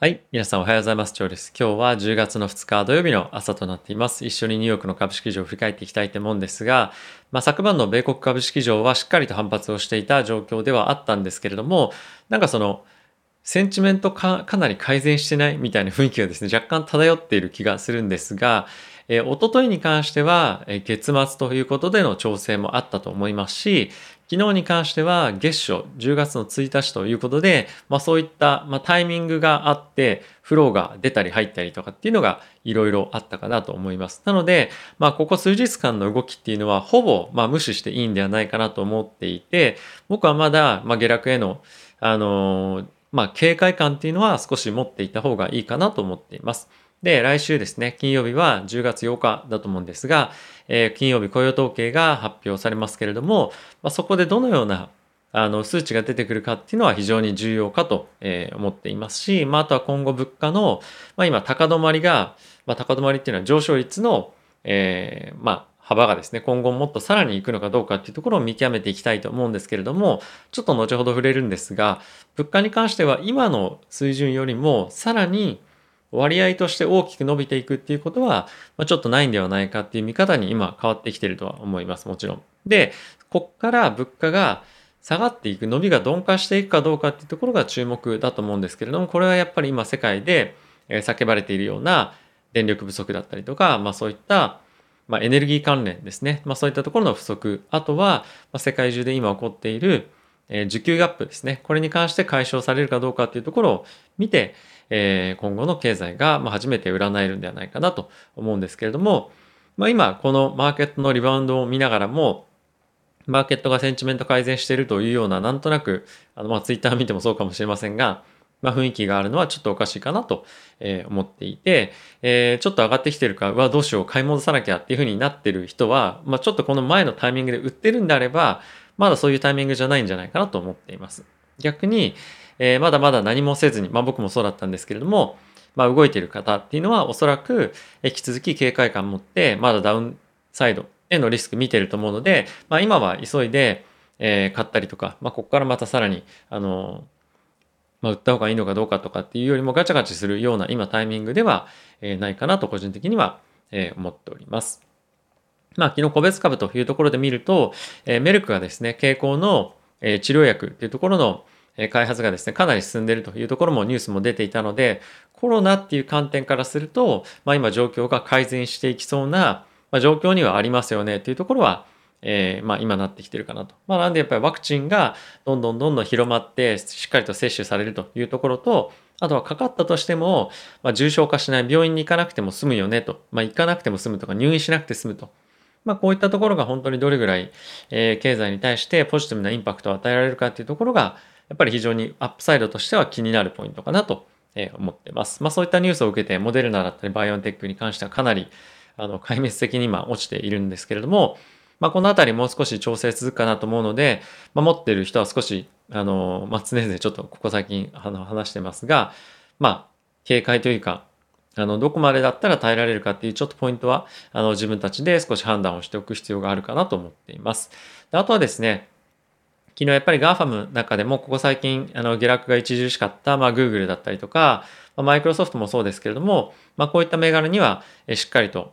はい。皆さんおはようございます。今日です。今日は10月の2日土曜日の朝となっています。一緒にニューヨークの株式市場を振り返っていきたいと思うんですが、まあ、昨晩の米国株式市場はしっかりと反発をしていた状況ではあったんですけれども、なんかその、センチメントかかなり改善してないみたいな雰囲気がですね、若干漂っている気がするんですが、えー、おとといに関しては、え、月末ということでの調整もあったと思いますし、昨日に関しては月初10月の1日ということで、まあ、そういった、ま、タイミングがあってフローが出たり入ったりとかっていうのがいろいろあったかなと思います。なので、まあ、ここ数日間の動きっていうのはほぼ、ま、無視していいんではないかなと思っていて僕はまだ、ま、下落への、あの、まあ、警戒感っていうのは少し持っていた方がいいかなと思っています。で、来週ですね、金曜日は10月8日だと思うんですが、えー、金曜日雇用統計が発表されますけれども、まあ、そこでどのようなあの数値が出てくるかっていうのは非常に重要かと、えー、思っていますし、まあ、あとは今後物価の、まあ、今高止まりが、まあ、高止まりっていうのは上昇率の、えー、まあ幅がですね、今後もっとさらに行くのかどうかっていうところを見極めていきたいと思うんですけれども、ちょっと後ほど触れるんですが、物価に関しては今の水準よりもさらに割合として大きく伸びていくっていうことは、まあ、ちょっとないんではないかっていう見方に今変わってきてるとは思います。もちろん。で、こっから物価が下がっていく、伸びが鈍化していくかどうかっていうところが注目だと思うんですけれども、これはやっぱり今世界で叫ばれているような電力不足だったりとか、まあそういったまあ、エネルギー関連ですね。まあ、そういったところの不足。あとは、まあ、世界中で今起こっている、えー、需給ガップですね。これに関して解消されるかどうかっていうところを見て、えー、今後の経済がま初めて占えるんではないかなと思うんですけれども、まあ、今このマーケットのリバウンドを見ながらもマーケットがセンチメント改善しているというようななんとなくあのまあツイッター見てもそうかもしれませんが、まあ、雰囲気があるのはちょっとおかしいかなとえ思っていて、えー、ちょっと上がってきてるか、うわ、どうしよう、買い戻さなきゃっていうふうになってる人は、まあ、ちょっとこの前のタイミングで売ってるんであれば、まだそういうタイミングじゃないんじゃないかなと思っています。逆に、えー、まだまだ何もせずに、まあ僕もそうだったんですけれども、まあ動いている方っていうのはおそらく引き続き警戒感を持って、まだダウンサイドへのリスク見てると思うので、まあ今は急いで、えー、買ったりとか、まあここからまたさらに、あのまあ、売った方がいいのかどうかとかっていうよりもガチャガチャするような今タイミングでは、え、ないかなと個人的には、え、思っております。まあ、昨日個別株というところで見ると、え、メルクがですね、傾向の、え、治療薬っていうところの、開発がですね、かなり進んでいるというところもニュースも出ていたので、コロナっていう観点からすると、まあ、今状況が改善していきそうな、ま、状況にはありますよねっていうところは、えー、まあ今なってきてるかなと。まあなんでやっぱりワクチンがどんどんどんどん広まってしっかりと接種されるというところと、あとはかかったとしても、まあ、重症化しない病院に行かなくても済むよねと。まあ行かなくても済むとか入院しなくて済むと。まあこういったところが本当にどれぐらい、えー、経済に対してポジティブなインパクトを与えられるかっていうところが、やっぱり非常にアップサイドとしては気になるポイントかなと思ってます。まあそういったニュースを受けて、モデルナだったりバイオンテックに関してはかなりあの壊滅的に今落ちているんですけれども、まあこのあたりもう少し調整続くかなと思うので、まあ、持ってる人は少し、あの、まあ常々ちょっとここ最近あの話してますが、まあ警戒というか、あの、どこまでだったら耐えられるかっていうちょっとポイントは、あの、自分たちで少し判断をしておく必要があるかなと思っています。であとはですね、昨日やっぱり GAFAM の中でもここ最近あの下落が著しかった、まあ、Google だったりとか、まあ、マイクロソフトもそうですけれども、まあ、こういった銘柄にはしっかりと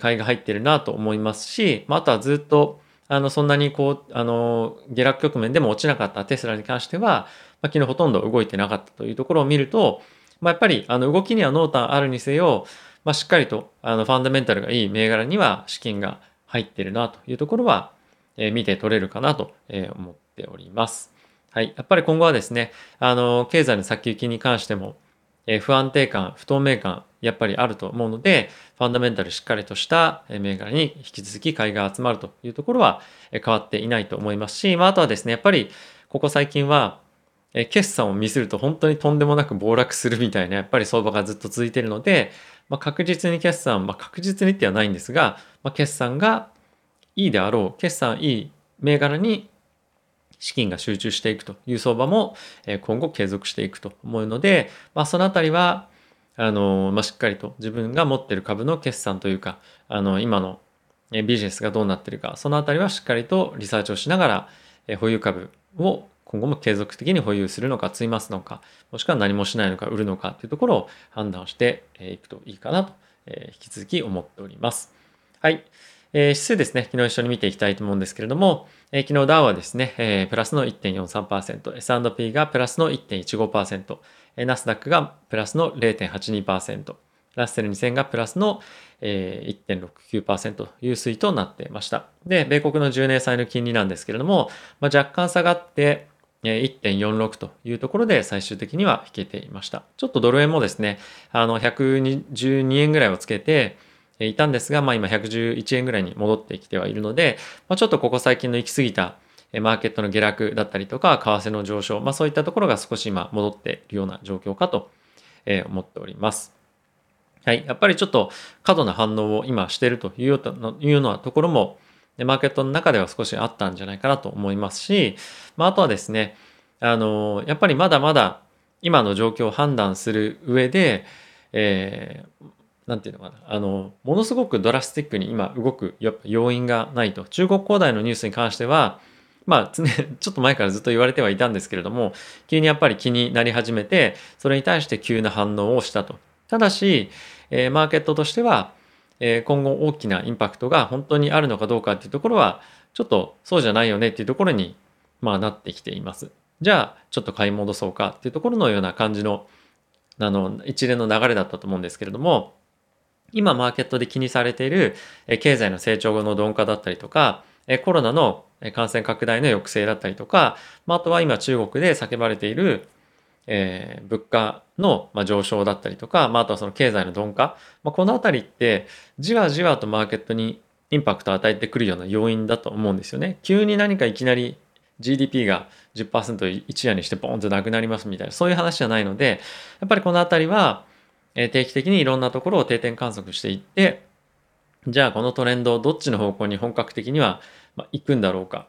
買いが入ってるなと思いますし、まあ、あとはずっとあのそんなにこうあの下落局面でも落ちなかったテスラに関しては、まあ、昨日ほとんど動いてなかったというところを見ると、まあ、やっぱりあの動きには濃淡あるにせよ、まあ、しっかりとあのファンダメンタルがいい銘柄には資金が入ってるなというところは、え、見て取れるかなと思ってております。はい。やっぱり今後はですね、あの、経済の先行きに関しても、え、不安定感、不透明感、やっぱりあると思うので、ファンダメンタルしっかりとした銘柄に引き続き買いが集まるというところは変わっていないと思いますし、まあ、あとはですね、やっぱりここ最近は、決算を見せると本当にとんでもなく暴落するみたいなやっぱり相場がずっと続いているので、まあ、確実に決算、まあ、確実にってはないんですが、まあ、決算がいいであろう決算いい銘柄に資金が集中していくという相場も今後継続していくと思うので、まあ、そのあたりはあの、まあ、しっかりと自分が持っている株の決算というかあの今のビジネスがどうなっているかそのあたりはしっかりとリサーチをしながら保有株を今後も継続的に保有するのか、積みますのか、もしくは何もしないのか、売るのかというところを判断していくといいかなと、え引き続き思っております。はい。えー、指数ですね、昨日一緒に見ていきたいと思うんですけれども、えー、昨日ダウはですね、えー、プラスの1.43%、S&P がプラスの1.15%、えー、ナスダックがプラスの0.82%、ラッセル2000がプラスの、えー、1.69%という推移となっていました。で、米国の10年債の金利なんですけれども、まあ、若干下がって、1.46というところで最終的には引けていました。ちょっとドル円もですね、あの112円ぐらいをつけていたんですが、まあ今111円ぐらいに戻ってきてはいるので、まあ、ちょっとここ最近の行き過ぎたマーケットの下落だったりとか、為替の上昇、まあそういったところが少し今戻っているような状況かと思っております。はい。やっぱりちょっと過度な反応を今しているというようなところも、マーケットの中では少しあったんじゃないかなと思いますし、まあ、あとはですね、あの、やっぱりまだまだ今の状況を判断する上で、えー、なんていうのかな、あの、ものすごくドラスティックに今動く要因がないと。中国恒大のニュースに関しては、まあ、ちょっと前からずっと言われてはいたんですけれども、急にやっぱり気になり始めて、それに対して急な反応をしたと。ただし、えー、マーケットとしては、えー、今後大きなインパクトが本当にあるのかどうかっていうところは、ちょっとそうじゃないよねっていうところに、まあなってきています。じゃあ、ちょっと買い戻そうかっていうところのような感じの、あの、一連の流れだったと思うんですけれども、今マーケットで気にされている経済の成長後の鈍化だったりとか、コロナの感染拡大の抑制だったりとか、あとは今中国で叫ばれているえ、物価の、ま、上昇だったりとか、まあ、とはその経済の鈍化、まあ、このあたりってじわじわとマーケットにインパクトを与えてくるような要因だと思うんですよね。急に何かいきなり GDP が10%一夜にしてボンとなくなりますみたいなそういう話じゃないのでやっぱりこのあたりは定期的にいろんなところを定点観測していってじゃあこのトレンドどっちの方向に本格的には行くんだろうか。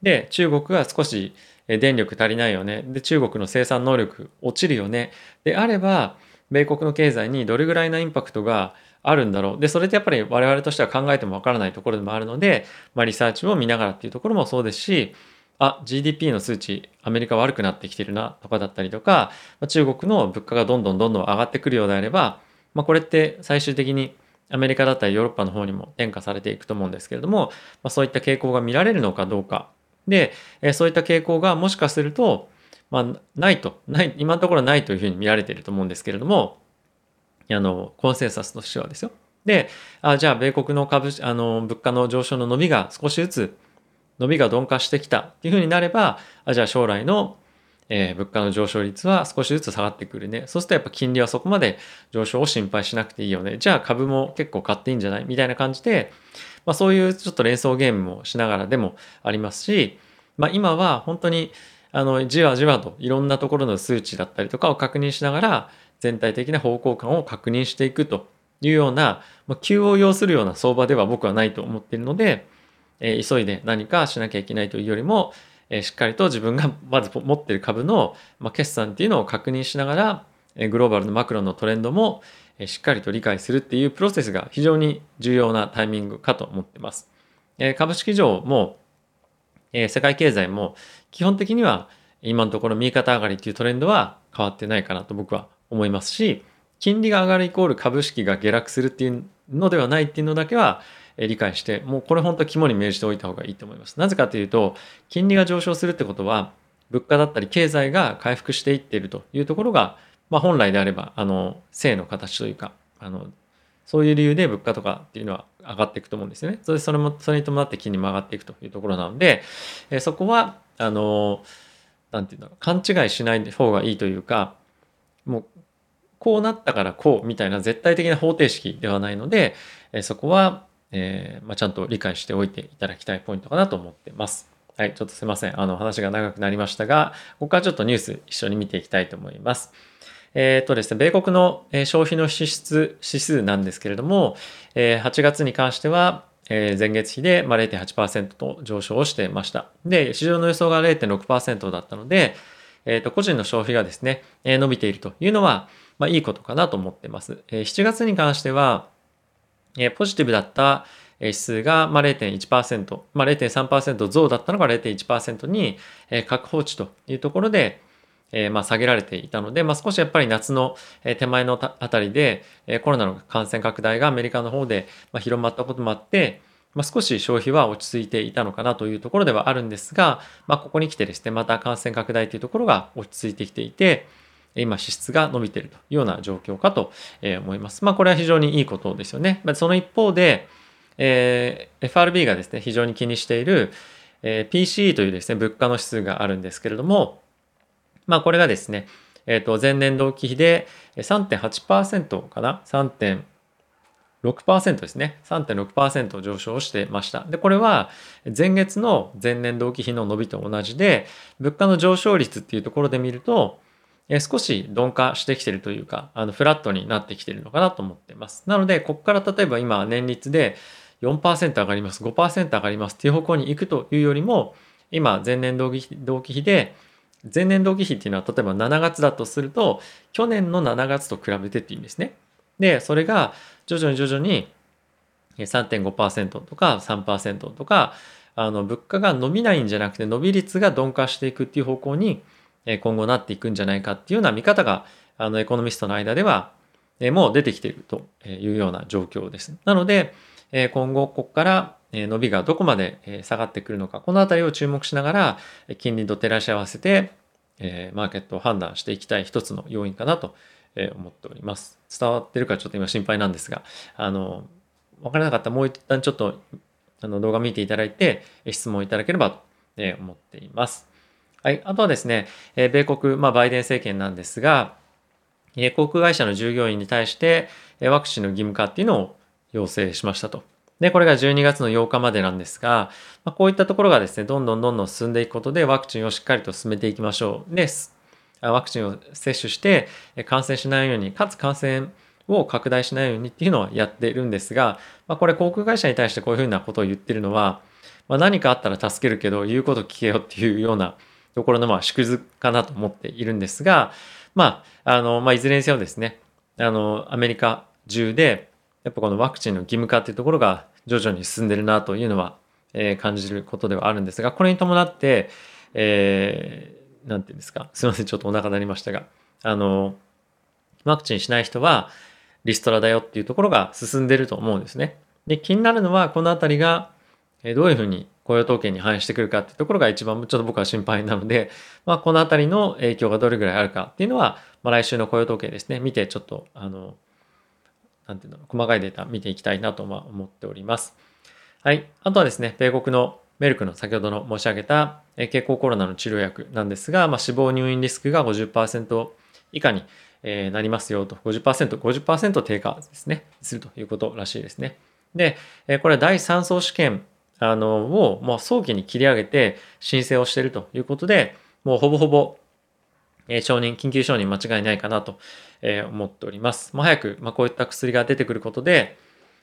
で中国が少し電力足りないよね。で、中国の生産能力落ちるよね。であれば、米国の経済にどれぐらいのインパクトがあるんだろう。で、それってやっぱり我々としては考えてもわからないところでもあるので、まあ、リサーチを見ながらっていうところもそうですし、あ、GDP の数値、アメリカ悪くなってきてるなとかだったりとか、中国の物価がどんどんどんどん上がってくるようであれば、まあ、これって最終的にアメリカだったりヨーロッパの方にも転嫁されていくと思うんですけれども、まあ、そういった傾向が見られるのかどうかで、えそういった傾向がもしかすると、まあ、ないと、ない、今のところないというふうに見られていると思うんですけれども、あの、コンセンサスとしてはですよ。で、あじゃあ、米国の株、あの、物価の上昇の伸びが少しずつ、伸びが鈍化してきたっていうふうになれば、あじゃあ将来の、えー、物価の上昇率は少しずつ下がってくるね。そうするとやっぱ金利はそこまで上昇を心配しなくていいよね。じゃあ株も結構買っていいんじゃないみたいな感じで、まあ、そういうちょっと連想ゲームもしながらでもありますし、まあ、今は本当にあのじわじわといろんなところの数値だったりとかを確認しながら全体的な方向感を確認していくというような、まあ、急を要するような相場では僕はないと思っているので、え、急いで何かしなきゃいけないというよりも、え、しっかりと自分が まず持ってる株の、ま、決算っていうのを確認しながら、え、グローバルのマクロのトレンドも、えしっかりと理解するっていうプロセスが非常に重要なタイミングかと思ってます。え株式上もえ世界経済も基本的には今のところ右肩上がりっていうトレンドは変わってないかなと僕は思いますし、金利が上がるイコール株式が下落するっていうのではないっていうのだけは理解して、もうこれ本当肝に銘じておいた方がいいと思います。なぜかというと、金利が上昇するってことは、物価だったり経済が回復していっているというところがまあ、本来であればあの正の形というかあのそういう理由で物価とかっていうのは上がっていくと思うんですよね。それそれもそれに伴って金利も上がっていくというところなので、えそこはあのなんていうんだろう勘違いしない方がいいというかもうこうなったからこうみたいな絶対的な方程式ではないので、えそこは、えー、まあ、ちゃんと理解しておいていただきたいポイントかなと思ってます。はい、ちょっとすいません。あの話が長くなりましたが、ここからちょっとニュース一緒に見ていきたいと思います。えっ、ー、とですね、米国の消費の支出指数なんですけれども、え8月に関しては、え前月比で0.8%と上昇をしていました。で、市場の予想が0.6%だったので、えっ、ー、と、個人の消費がですね、伸びているというのは、まあ、いいことかなと思ってます。え7月に関しては、えポジティブだった指数がまあ0.1%、まあ、0.3%増だったのが0.1%にえ確保値というところで、えー、まあ下げられていたので、まあ、少しやっぱり夏の手前のあたりでえコロナの感染拡大がアメリカの方で広まったこともあって、まあ、少し消費は落ち着いていたのかなというところではあるんですが、まあ、ここに来てですね、また感染拡大というところが落ち着いてきていて、今支出が伸びているというような状況かと思います。まあこれは非常にいいことですよね。その一方で、えー、FRB がですね、非常に気にしている、えー、PCE というですね、物価の指数があるんですけれども、まあこれがですね、えっ、ー、と前年同期比で3.8%かな ?3.6% ですね。3.6%上昇してました。で、これは前月の前年同期比の伸びと同じで、物価の上昇率っていうところで見ると、少し鈍化してきてるというか、あのフラットになってきてるのかなと思っています。なので、ここから例えば今年率で4%上がります、5%上がりますっていう方向に行くというよりも、今前年同期比で、前年同期比っていうのは例えば7月だとすると、去年の7月と比べてっていうんですね。で、それが徐々に徐々に3.5%とか3%とか、あの物価が伸びないんじゃなくて伸び率が鈍化していくっていう方向に今後なっていくんじゃないかっていうような見方があのエコノミストの間ではもう出てきているというような状況です。なので今後ここから伸びがどこまで下がってくるのかこの辺りを注目しながら金利と照らし合わせてマーケットを判断していきたい一つの要因かなと思っております。伝わってるかちょっと今心配なんですがあの分からなかったらもう一旦ちょっとあの動画見ていただいて質問いただければと思っています。はい。あとはですね、え米国、まあ、バイデン政権なんですが、え航空会社の従業員に対して、えワクチンの義務化っていうのを要請しましたと。で、これが12月の8日までなんですが、まあ、こういったところがですね、どんどんどんどん進んでいくことで、ワクチンをしっかりと進めていきましょう。です。ワクチンを接種して、感染しないように、かつ感染を拡大しないようにっていうのはやってるんですが、まあ、これ航空会社に対してこういうふうなことを言ってるのは、まあ、何かあったら助けるけど、言うこと聞けよっていうようなところのまあ縮図かなと思っているんですが、まあ、あの、まあ、いずれにせよですね、あの、アメリカ中で、やっぱこのワクチンの義務化っていうところが徐々に進んでるなというのは、えー、感じることではあるんですが、これに伴って、えー、なんていうんですか、すいません、ちょっとお腹鳴りましたが、あの、ワクチンしない人はリストラだよっていうところが進んでると思うんですね。で、気になるのは、このあたりが、どういうふうに雇用統計に反映してくるかっていうところが一番ちょっと僕は心配なので、まあ、このあたりの影響がどれぐらいあるかっていうのは、まあ、来週の雇用統計ですね、見てちょっと、あの、なんていうの、細かいデータ見ていきたいなと思っております。はい。あとはですね、米国のメルクの先ほどの申し上げた経口コロナの治療薬なんですが、まあ、死亡入院リスクが50%以下になりますよと、50%、50%低下ですね、するということらしいですね。で、これは第3層試験あの、をもう早期に切り上げて申請をしているということで、もうほぼほぼ、え承認、緊急承認間違いないかなと、え思っております。もう早く、まあ、こういった薬が出てくることで、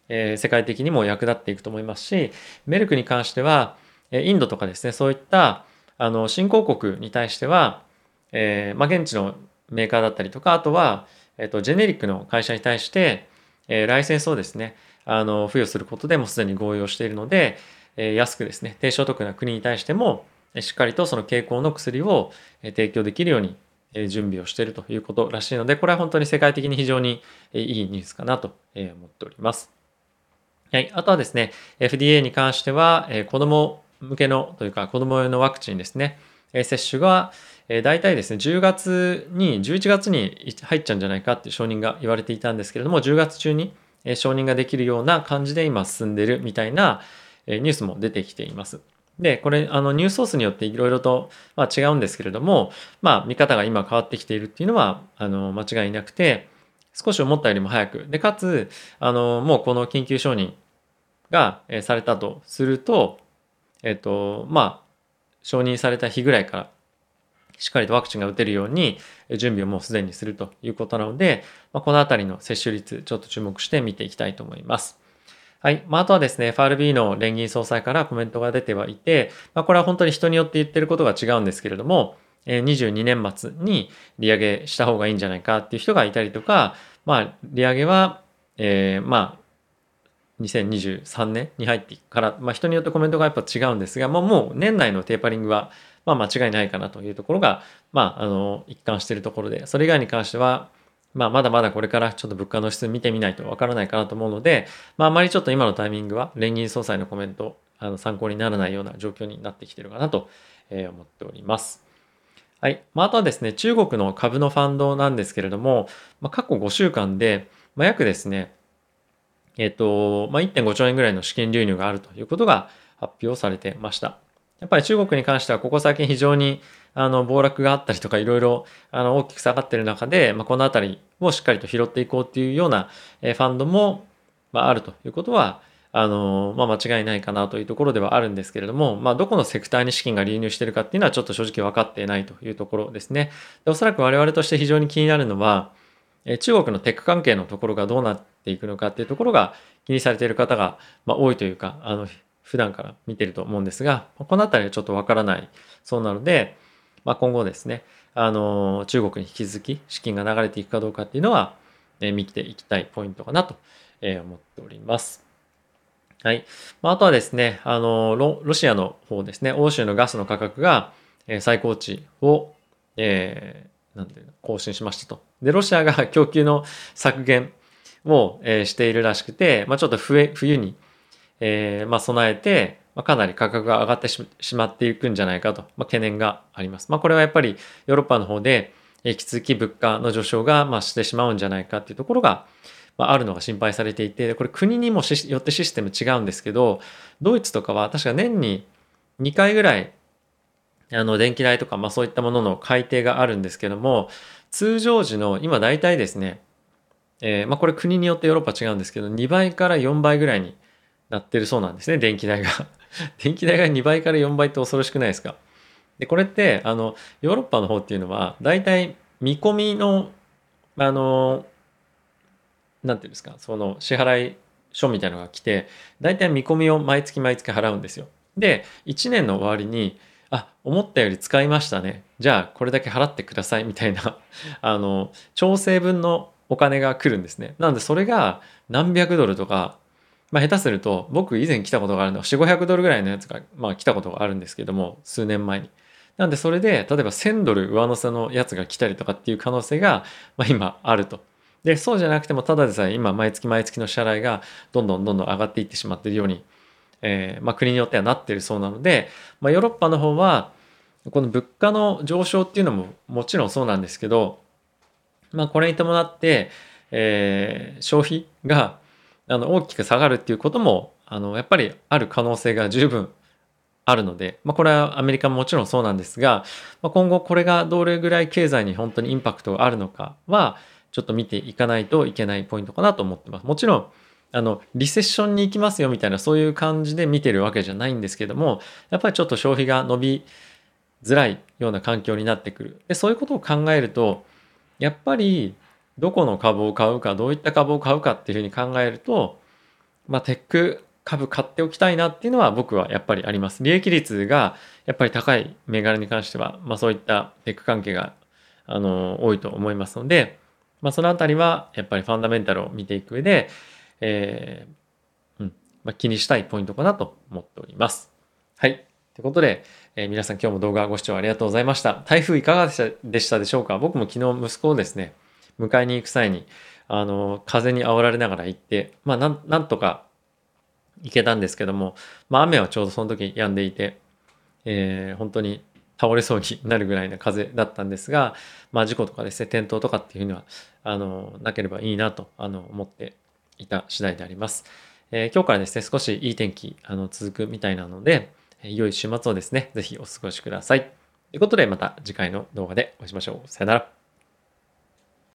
え世界的にも役立っていくと思いますし、メルクに関しては、えインドとかですね、そういったあの新興国に対しては、えー、まあ、現地のメーカーだったりとか、あとは、えっ、と、ジェネリックの会社に対して、えー、ライセンスをですね、あの、付与することでもすでに合意をしているので、え安くですね、低所得な国に対しても、しっかりとその傾向の薬を提供できるように準備をしているということらしいので、これは本当に世界的に非常にいいニュースかなと思っております。はい。あとはですね、FDA に関しては、子供向けのというか子供用のワクチンですね、接種が大体ですね、10月に、11月に入っちゃうんじゃないかって承認が言われていたんですけれども、10月中に承認ができるような感じで今進んでるみたいなニュースも出てきています。で、これ、あの、ニュースソースによっていろいろと、まあ、違うんですけれども、まあ、見方が今変わってきているっていうのは、あの、間違いなくて、少し思ったよりも早く、で、かつ、あの、もうこの緊急承認が、えされたとすると、えっ、と、まあ、承認された日ぐらいから、しっかりとワクチンが打てるように準備をもうすでにするということなので、まあ、このあたりの接種率、ちょっと注目して見ていきたいと思います。はい。まあ、あとはですね、FRB の連銀総裁からコメントが出てはいて、まあ、これは本当に人によって言ってることが違うんですけれども、22年末に利上げした方がいいんじゃないかっていう人がいたりとか、まあ、利上げは、えー、まあ、2023年に入ってから、まあ、人によってコメントがやっぱ違うんですが、まあ、もう年内のテーパリングは、まあ、間違いないかなというところが、まあ、あの一貫しているところでそれ以外に関しては、まあ、まだまだこれからちょっと物価の質見てみないとわからないかなと思うので、まあ、あまりちょっと今のタイミングは連銀総裁のコメントあの参考にならないような状況になってきてるかなと思っております。はい。まあ、あとはですね、中国の株のファンドなんですけれども、まあ、過去5週間で、まあ、約ですね、えっ、と、まあ、1.5兆円ぐらいの資金流入があるということが発表されてました。やっぱり中国に関してはここ最近非常にあの暴落があったりとかいろいろあの大きく下がってる中で、まあ、この辺りをしっかりと拾っていこうっていうようなえファンドも、まあ、あるということはあの、まあ、間違いないかなというところではあるんですけれども、まあ、どこのセクターに資金が流入してるかっていうのはちょっと正直分かっていないというところですね。でおそらく我々として非常に気になるのは、中国のテック関係のところがどうなっていくのかっていうところが気にされている方が、まあ、多いというか、あの、普段から見てると思うんですが、このあたりはちょっとわからないそうなので、まあ、今後ですね、あの、中国に引き続き資金が流れていくかどうかっていうのは、えー、見ていきたいポイントかなと、えー、思っております。はい。まあ、あとはですね、あのロ、ロシアの方ですね、欧州のガスの価格が、えー、最高値を、えー、なんていうの、更新しましたと。で、ロシアが 供給の削減を、えー、しているらしくて、まあ、ちょっと冬冬に、えー、まあ、備えて、まあ、かなり価格が上がってしまっていくんじゃないかと、まあ、懸念があります。まあ、これはやっぱりヨーロッパの方で、引き続き物価の上昇が、ま、してしまうんじゃないかっていうところが、まあ、あるのが心配されていて、これ国にもよってシステム違うんですけど、ドイツとかは確か年に2回ぐらい、あの、電気代とか、まあそういったものの改定があるんですけども、通常時の今大体ですね、えー、まあこれ国によってヨーロッパ違うんですけど、2倍から4倍ぐらいになってるそうなんですね、電気代が。電気代が2倍から4倍って恐ろしくないですか？で、これって、あの、ヨーロッパの方っていうのは、大体見込みの、あの、なんていうんですか、その支払い書みたいのが来て、大体見込みを毎月毎月払うんですよ。で、1年の終わりに、あ、思ったより使いましたね。じゃあ、これだけ払ってくださいみたいな あの、調整分のお金が来るんですね。なので、それが何百ドルとか、まあ、下手すると、僕以前来たことがあるのは、4、500ドルぐらいのやつが、まあ、来たことがあるんですけども、数年前に。なんで、それで、例えば1000ドル上乗せのやつが来たりとかっていう可能性が、まあ、今あると。で、そうじゃなくても、ただでさえ今、毎月毎月の支払いがどんどんどんどん上がっていってしまっているように、えー、まあ、国によってはなっているそうなので、まあ、ヨーロッパの方は、この物価の上昇っていうのももちろんそうなんですけど、まあ、これに伴って、えー、消費があの大きく下がるっていうこともあのやっぱりある可能性が十分あるので、まあ、これはアメリカももちろんそうなんですが、まあ、今後これがどれぐらい経済に本当にインパクトがあるのかはちょっと見ていかないといけないポイントかなと思ってます。もちろんあのリセッションに行きますよみたいなそういう感じで見てるわけじゃないんですけどもやっぱりちょっと消費が伸びづらいような環境になってくるでそういうことを考えるとやっぱりどこの株を買うかどういった株を買うかっていうふうに考えるとまあテック株買っておきたいなっていうのは僕はやっぱりあります利益率がやっぱり高い銘柄に関しては、まあ、そういったテック関係があの多いと思いますので、まあ、そのあたりはやっぱりファンダメンタルを見ていく上でえー、うん、まあ、気にしたいポイントかなと思っております。はい。ということで、えー、皆さん今日も動画ご視聴ありがとうございました。台風いかがでしたでしたでしょうか？僕も昨日息子をですね、迎えに行く際に、あの、風に煽られながら行って、まあ、なん、なんとか行けたんですけども、まあ、雨はちょうどその時止んでいて、えー、本当に倒れそうになるぐらいの風だったんですが、まあ、事故とかですね、転倒とかっていうのは、あの、なければいいなと、あの、思っていた次第であります。えー、今日からですね、少しいい天気あの続くみたいなので、良い週末をですね、ぜひお過ごしください。ということで、また次回の動画でお会いしましょう。さよなら。